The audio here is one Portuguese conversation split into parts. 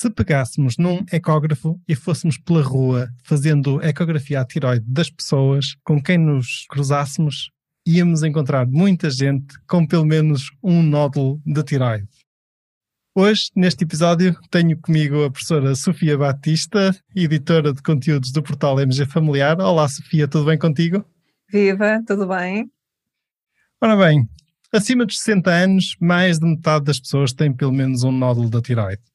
Se pegássemos num ecógrafo e fôssemos pela rua fazendo ecografia à tiroide das pessoas com quem nos cruzássemos, íamos encontrar muita gente com pelo menos um nódulo de tiroide. Hoje, neste episódio, tenho comigo a professora Sofia Batista, editora de conteúdos do portal MG Familiar. Olá, Sofia, tudo bem contigo? Viva, tudo bem? Ora bem, acima dos 60 anos, mais de metade das pessoas têm pelo menos um nódulo da tiroide.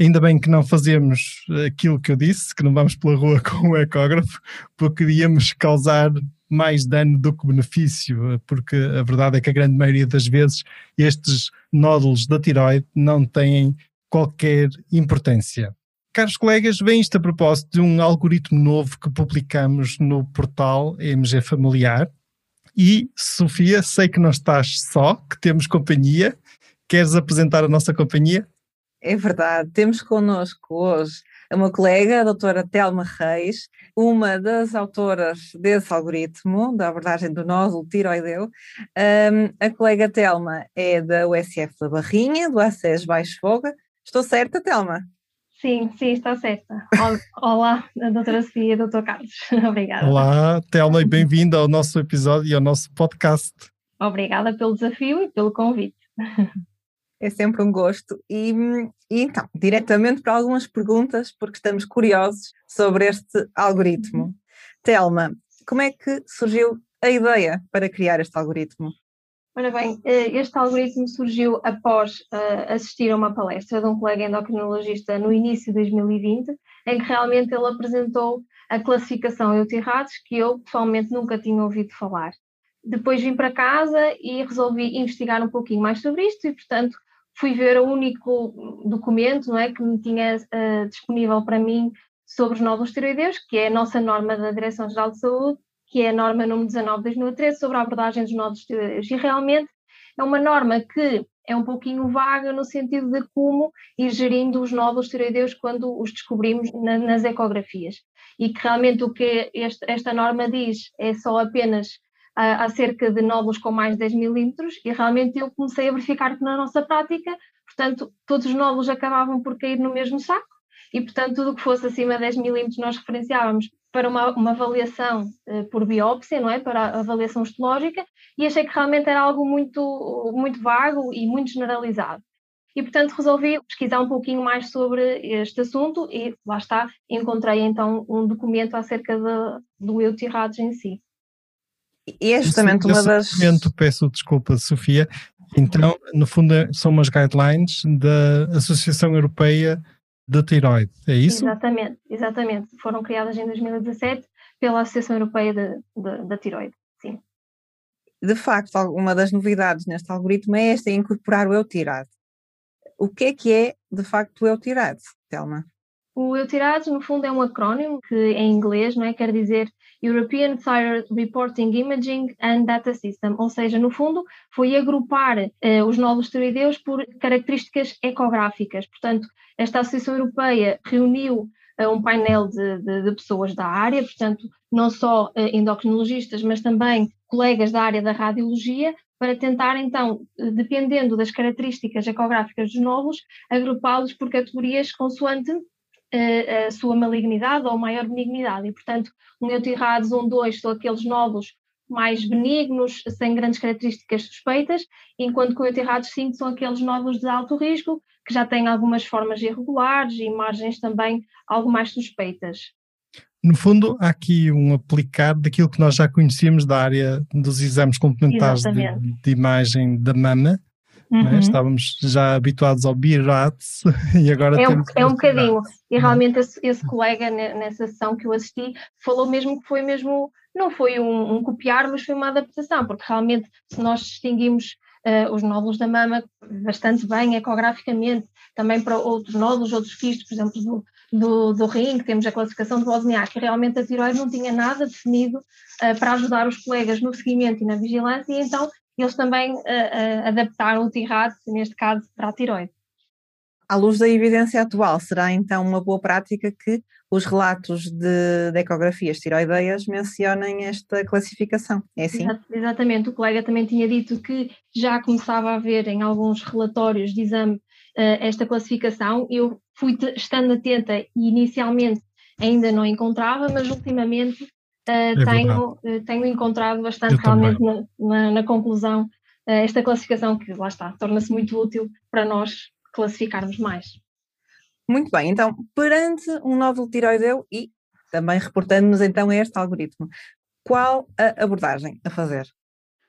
Ainda bem que não fazemos aquilo que eu disse, que não vamos pela rua com o ecógrafo, porque iríamos causar mais dano do que benefício, porque a verdade é que a grande maioria das vezes estes nódulos da tiroide não têm qualquer importância. Caros colegas, vem isto a propósito de um algoritmo novo que publicamos no portal MG Familiar. E, Sofia, sei que não estás só, que temos companhia. Queres apresentar a nossa companhia? É verdade, temos connosco hoje uma colega, a doutora Telma Reis, uma das autoras desse algoritmo, da abordagem do nódulo tiroideu. Um, a colega Telma é da USF da Barrinha, do ACES Baixo Foga. Estou certa, Telma? Sim, sim, está certa. Olá, doutora Sofia e doutor Carlos. Obrigada. Olá, Telma, e bem-vinda ao nosso episódio e ao nosso podcast. Obrigada pelo desafio e pelo convite. É sempre um gosto. E, e, então, diretamente para algumas perguntas, porque estamos curiosos sobre este algoritmo. Telma, como é que surgiu a ideia para criar este algoritmo? Ora bem, eh, este algoritmo surgiu após uh, assistir a uma palestra de um colega endocrinologista no início de 2020, em que realmente ele apresentou a classificação Eutirrados, que eu pessoalmente nunca tinha ouvido falar. Depois vim para casa e resolvi investigar um pouquinho mais sobre isto e, portanto, fui ver o único documento não é, que me tinha uh, disponível para mim sobre os nódulos tiroideus, que é a nossa norma da Direção-Geral de Saúde, que é a norma número 19 de 2013 sobre a abordagem dos nódulos tiroideus. E realmente é uma norma que é um pouquinho vaga no sentido de como ir gerindo os nódulos tiroideus quando os descobrimos na, nas ecografias. E que realmente o que este, esta norma diz é só apenas acerca de nódulos com mais de 10 milímetros e realmente eu comecei a verificar que na nossa prática, portanto, todos os nódulos acabavam por cair no mesmo saco e, portanto, tudo o que fosse acima de 10 milímetros nós referenciávamos para uma, uma avaliação uh, por biópsia, não é? Para avaliação histológica e achei que realmente era algo muito, muito vago e muito generalizado. E, portanto, resolvi pesquisar um pouquinho mais sobre este assunto e, lá está, encontrei então um documento acerca de, do eutirrados em si. E é justamente uma das. Momento, peço desculpa, Sofia. Então, no fundo, é, são umas guidelines da Associação Europeia da Tiroide, é isso? Exatamente, exatamente. Foram criadas em 2017 pela Associação Europeia de, de, da Tiroide, sim. De facto, uma das novidades neste algoritmo é esta, é incorporar o eutirade. O que é que é, de facto, o eutirade, Telma? O EUTIRADS, no fundo, é um acrónimo que em inglês não é? quer dizer European Thyroid Reporting Imaging and Data System, ou seja, no fundo, foi agrupar eh, os nódulos tiroideus por características ecográficas. Portanto, esta Associação Europeia reuniu eh, um painel de, de, de, pessoas da área, portanto, não só eh, endocrinologistas, mas também colegas da área da radiologia, para tentar, então, dependendo das características ecográficas dos nódulos, agrupá-los por categorias consoante a, sua malignidade ou maior benignidade. E, portanto, um eutirrados 1, 2 são aqueles nódulos mais benignos, sem grandes características suspeitas, enquanto que o eutirrados 5 são aqueles nódulos de alto risco, que já têm algumas formas irregulares e margens também algo mais suspeitas. No fundo, há aqui um aplicar daquilo que nós já conhecíamos da área dos exames complementares de, de, imagem da mama, Uhum. Estávamos já habituados ao BIRATS e agora é um, É um bocadinho. E realmente esse, esse, colega nessa sessão que eu assisti falou mesmo que foi mesmo, não foi um, um copiar, mas foi uma adaptação, porque realmente se nós distinguimos uh, os nódulos da mama bastante bem ecograficamente, também para outros nódulos, outros quistos, por exemplo, do, do, do rim, que temos a classificação de Wozniak, que realmente a tiroide não tinha nada definido uh, para ajudar os colegas no seguimento e na vigilância, e então eles também uh, uh, adaptaram o TIRAD, neste caso, para a tiroide. À luz da evidência atual, será então uma boa prática que os relatos de, de ecografias tiroideias mencionem esta classificação, é assim? Exatamente, o colega também tinha dito que já começava a haver em alguns relatórios de exame uh, esta classificação, eu fui estando atenta e inicialmente ainda não encontrava, mas ultimamente é tenho, uh, tenho encontrado bastante eu realmente na, na, na, conclusão esta classificação que lá está, torna-se muito útil para nós classificarmos mais. Muito bem, então, perante um nódulo tiroideu e também reportando-nos então a este algoritmo, qual a abordagem a fazer?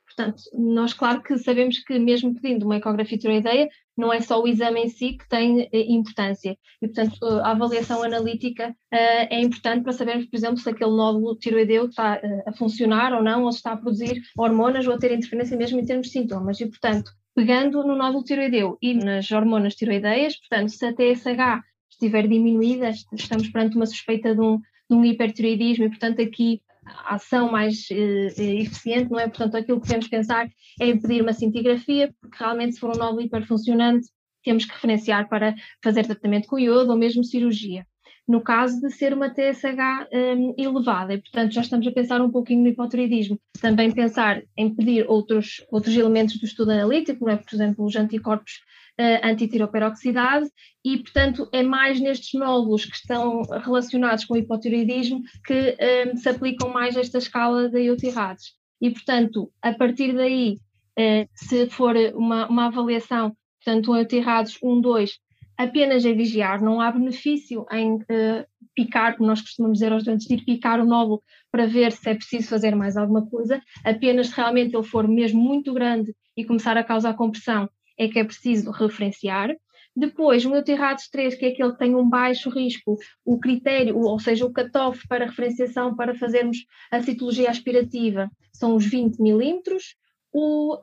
Portanto, nós claro que sabemos que mesmo pedindo uma ecografia tiroideia, não é só o exame em si que tem eh, importância. E, portanto, a avaliação analítica uh, é importante para sabermos, por exemplo, se aquele nódulo tiroideu está uh, a funcionar ou não, ou se está a produzir hormonas ou a ter interferência mesmo em termos de sintomas. E, portanto, pegando no nódulo tiroideu e nas hormonas tiroideias, portanto, se a TSH estiver diminuída, estamos perante uma suspeita de um, de um hipertiroidismo e, portanto, aqui ação mais eh, eficiente, não é? Portanto, aquilo que devemos pensar é pedir uma cintigrafia, porque realmente se for um nódulo hiperfuncionante, temos que referenciar para fazer tratamento com iodo ou mesmo cirurgia no caso de ser uma TSH um, elevada, e portanto já estamos a pensar um pouquinho no hipotiroidismo. Também pensar em pedir outros, outros elementos do estudo analítico, é? por exemplo, os anticorpos uh, antitiroperoxidase, e portanto é mais nestes nódulos que estão relacionados com o hipotiroidismo que um, se aplicam mais esta escala de eutirrados. E portanto, a partir daí, uh, se for uma, uma avaliação, portanto, um eutirrados 1, 2, apenas a vigiar, não há benefício em uh, picar, como nós costumamos dizer aos doentes, de ir picar o nódulo para ver se é preciso fazer mais alguma coisa, apenas se realmente ele for mesmo muito grande e começar a causar compressão, é que é preciso referenciar. Depois, o Eutirrados 3, que é aquele que tem um baixo risco, o critério, ou seja, o cutoff para referenciação para fazermos a citologia aspirativa são os 20 milímetros,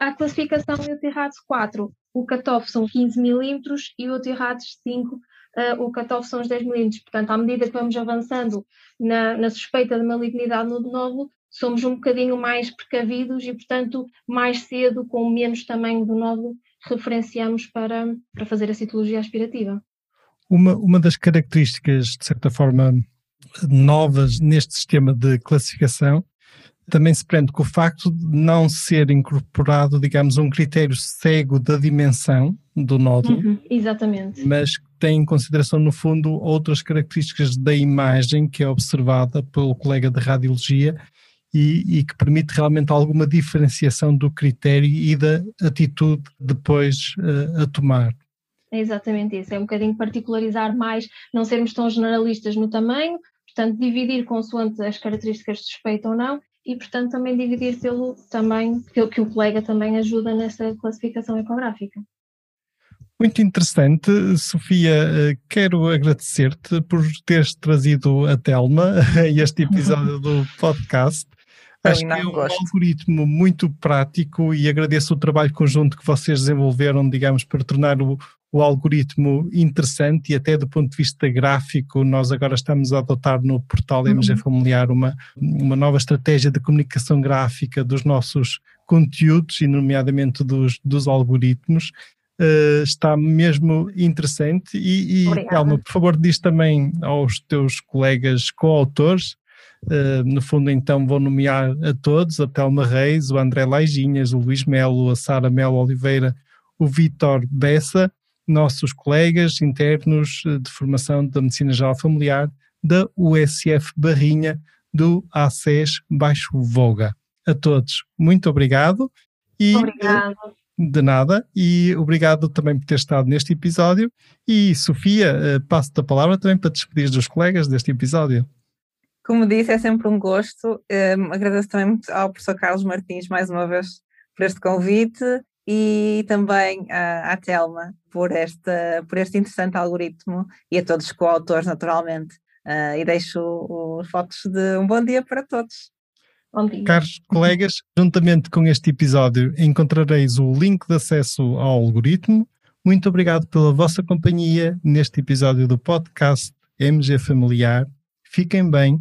a classificação Eutirrados 4 o cutoff são 15 milímetros e o T-RADS 5, uh, o cutoff são os 10 milímetros. Portanto, à medida que vamos avançando na, na suspeita de malignidade no nódulo, somos um bocadinho mais precavidos e, portanto, mais cedo, com menos tamanho do nódulo, referenciamos para, para fazer a citologia aspirativa. Uma, uma das características, de certa forma, novas neste sistema de classificação também se prende com o facto de não ser incorporado, digamos, um critério cego da dimensão do nódulo. Uhum, exatamente. Mas tem em consideração, no fundo, outras características da imagem que é observada pelo colega de radiologia e, e, que permite realmente alguma diferenciação do critério e da atitude depois uh, a tomar. É exatamente isso, é um bocadinho particularizar mais, não sermos tão generalistas no tamanho, portanto, dividir consoante as características de suspeita ou não, e, portanto, também dividir pelo também, que, que o colega também ajuda nessa classificação ecográfica. Muito interessante, Sofia. Eh, quero agradecer-te por teres trazido a Telma a este episódio do podcast. Acho que é um gosto. algoritmo muito prático e agradeço o trabalho conjunto que vocês desenvolveram, digamos, para tornar o, o algoritmo interessante e até do ponto de vista gráfico, nós agora estamos a adotar no portal MG uhum. Familiar uma, uma nova estratégia de comunicação gráfica dos nossos conteúdos e nomeadamente dos, dos algoritmos. Uh, está mesmo interessante e, e Elma, por favor, diz também aos teus colegas coautores Uh, no fundo, então, vou nomear a todos: a Telma Reis, o André Laiginhas, o Luís Melo, a Sara Melo Oliveira, o Vitor Bessa nossos colegas internos eh, de formação da Medicina Geral Familiar da USF Barrinha do ACES Baixo Voga. A todos, muito obrigado. E, obrigado. De nada, e obrigado também por ter estado neste episódio. E Sofia, eh, passo-te a palavra também para despedir dos colegas deste episódio. Como disse, é sempre um gosto. Um, agradeço também ao professor Carlos Martins mais uma vez por este convite e também à, à Telma por, esta, por este interessante algoritmo e a todos os coautores, naturalmente. Uh, e deixo os fotos de um bom dia para todos. Bom dia. Caros colegas, juntamente com este episódio encontrareis o link de acesso ao algoritmo. Muito obrigado pela vossa companhia neste episódio do podcast MG Familiar. Fiquem bem,